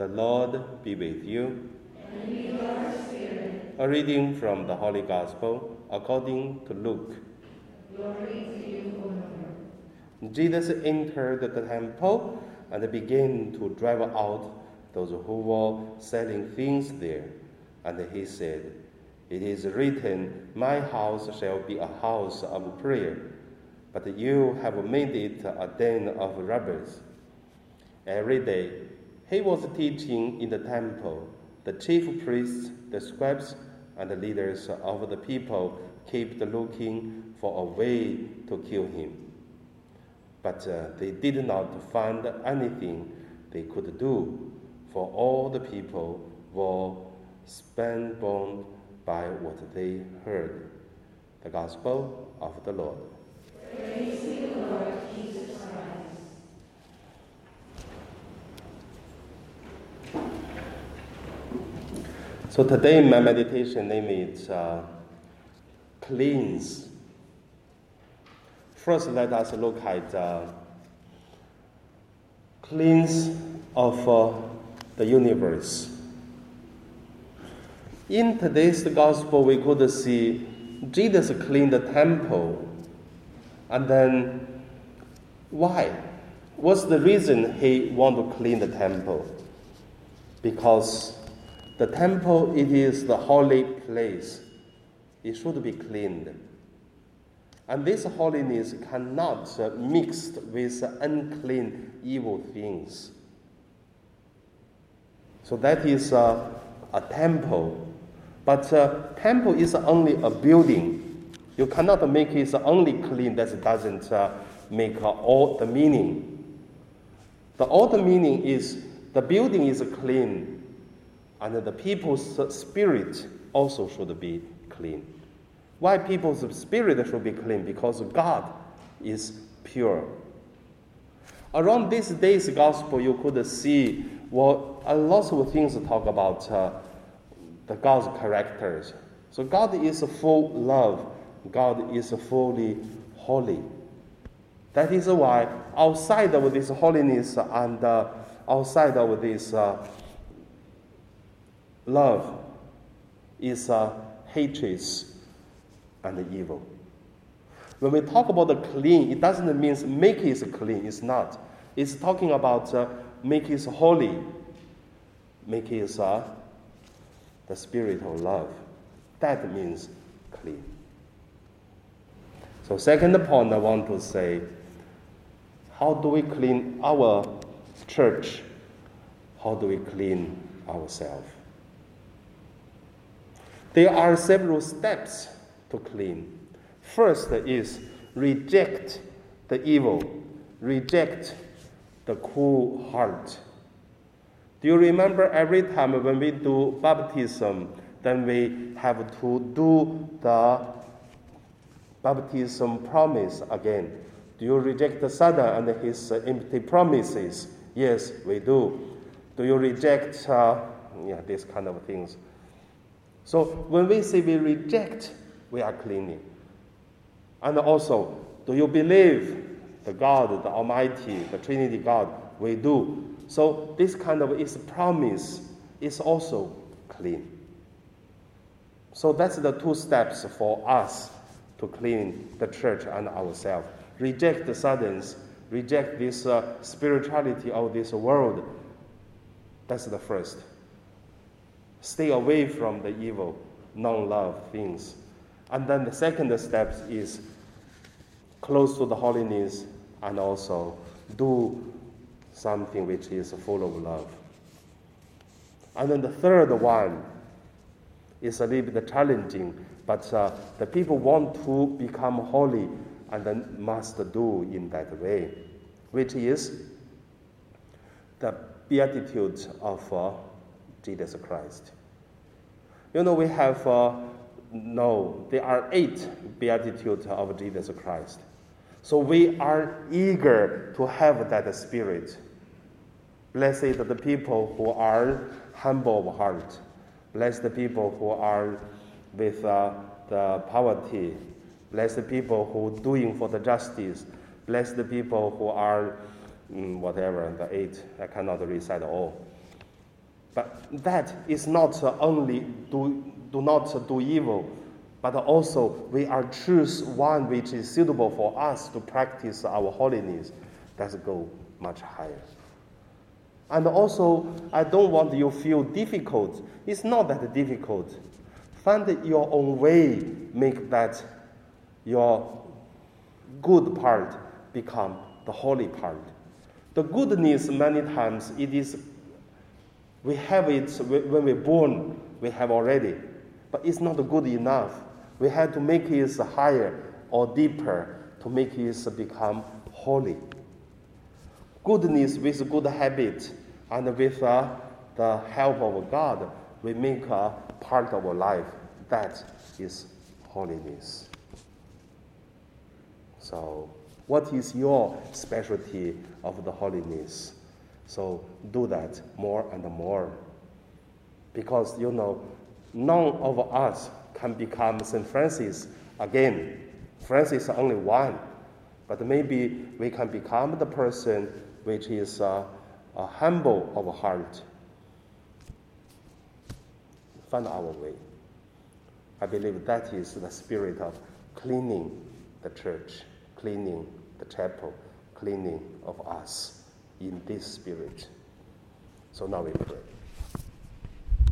The Lord be with you. A reading from the Holy Gospel according to Luke. Jesus entered the temple and began to drive out those who were selling things there. And he said, It is written, My house shall be a house of prayer, but you have made it a den of robbers. Every day he was teaching in the temple. The chief priests, the scribes, and the leaders of the people kept looking for a way to kill him. But uh, they did not find anything they could do, for all the people were spellbound by what they heard. The Gospel of the Lord. Praise the Lord Jesus Christ. So today my meditation name is uh, cleanse. First, let us look at uh, cleanse of uh, the universe. In today's gospel, we could see Jesus cleaned the temple, and then why? What's the reason he want to clean the temple? Because the temple, it is the holy place. It should be cleaned. And this holiness cannot uh, mix with unclean, evil things. So that is uh, a temple. But uh, temple is only a building. You cannot make it only clean. That doesn't uh, make all the meaning. The all the meaning is the building is clean, and the people's spirit also should be clean. Why people's spirit should be clean? Because God is pure. Around this day's gospel, you could see well, a lot of things talk about uh, the God's characters. So God is full love. God is fully holy. That is why outside of this holiness and uh, outside of this uh, love is uh, hatred and evil. When we talk about the clean, it doesn't mean make it clean. It's not. It's talking about uh, make it holy, make it uh, the spirit of love. That means clean. So, second point I want to say how do we clean our church? How do we clean ourselves? There are several steps to clean. First is reject the evil, reject the cool heart. Do you remember every time when we do baptism, then we have to do the baptism promise again? Do you reject the Satan and his empty promises? Yes, we do. Do you reject uh, yeah, these kind of things? So when we say we reject, we are cleaning. And also, do you believe the God, the Almighty, the Trinity God? We do. So this kind of is promise is also clean. So that's the two steps for us to clean the church and ourselves. Reject the Satans, reject this uh, spirituality of this world. That's the first. Stay away from the evil, non-love things. And then the second step is close to the holiness and also do something which is full of love. And then the third one is a little bit challenging, but uh, the people want to become holy and then must do in that way, which is the beatitude of uh, Jesus Christ. You know, we have, uh, no, there are eight beatitudes of Jesus Christ. So we are eager to have that spirit. Blessed the people who are humble of heart. Bless the people who are with uh, the poverty. Bless the people who are doing for the justice. Bless the people who are mm, whatever the eight. I cannot recite all. But that is not only do, do not do evil, but also we are choose one which is suitable for us to practice our holiness. Let's go much higher. And also, I don't want you feel difficult. It's not that difficult. Find your own way, make that your good part become the holy part. The goodness, many times, it is, we have it when we're born, we have already, but it's not good enough. We have to make it higher or deeper to make it become holy. Goodness with good habit and with uh, the help of God, we make a part of our life. That is holiness. So, what is your specialty of the holiness? So, do that more and more. Because, you know, none of us can become St. Francis again. Francis is only one. But maybe we can become the person which is uh, a humble of heart. Find our way. I believe that is the spirit of cleaning the church, cleaning the chapel, cleaning of us in this spirit. So now we pray.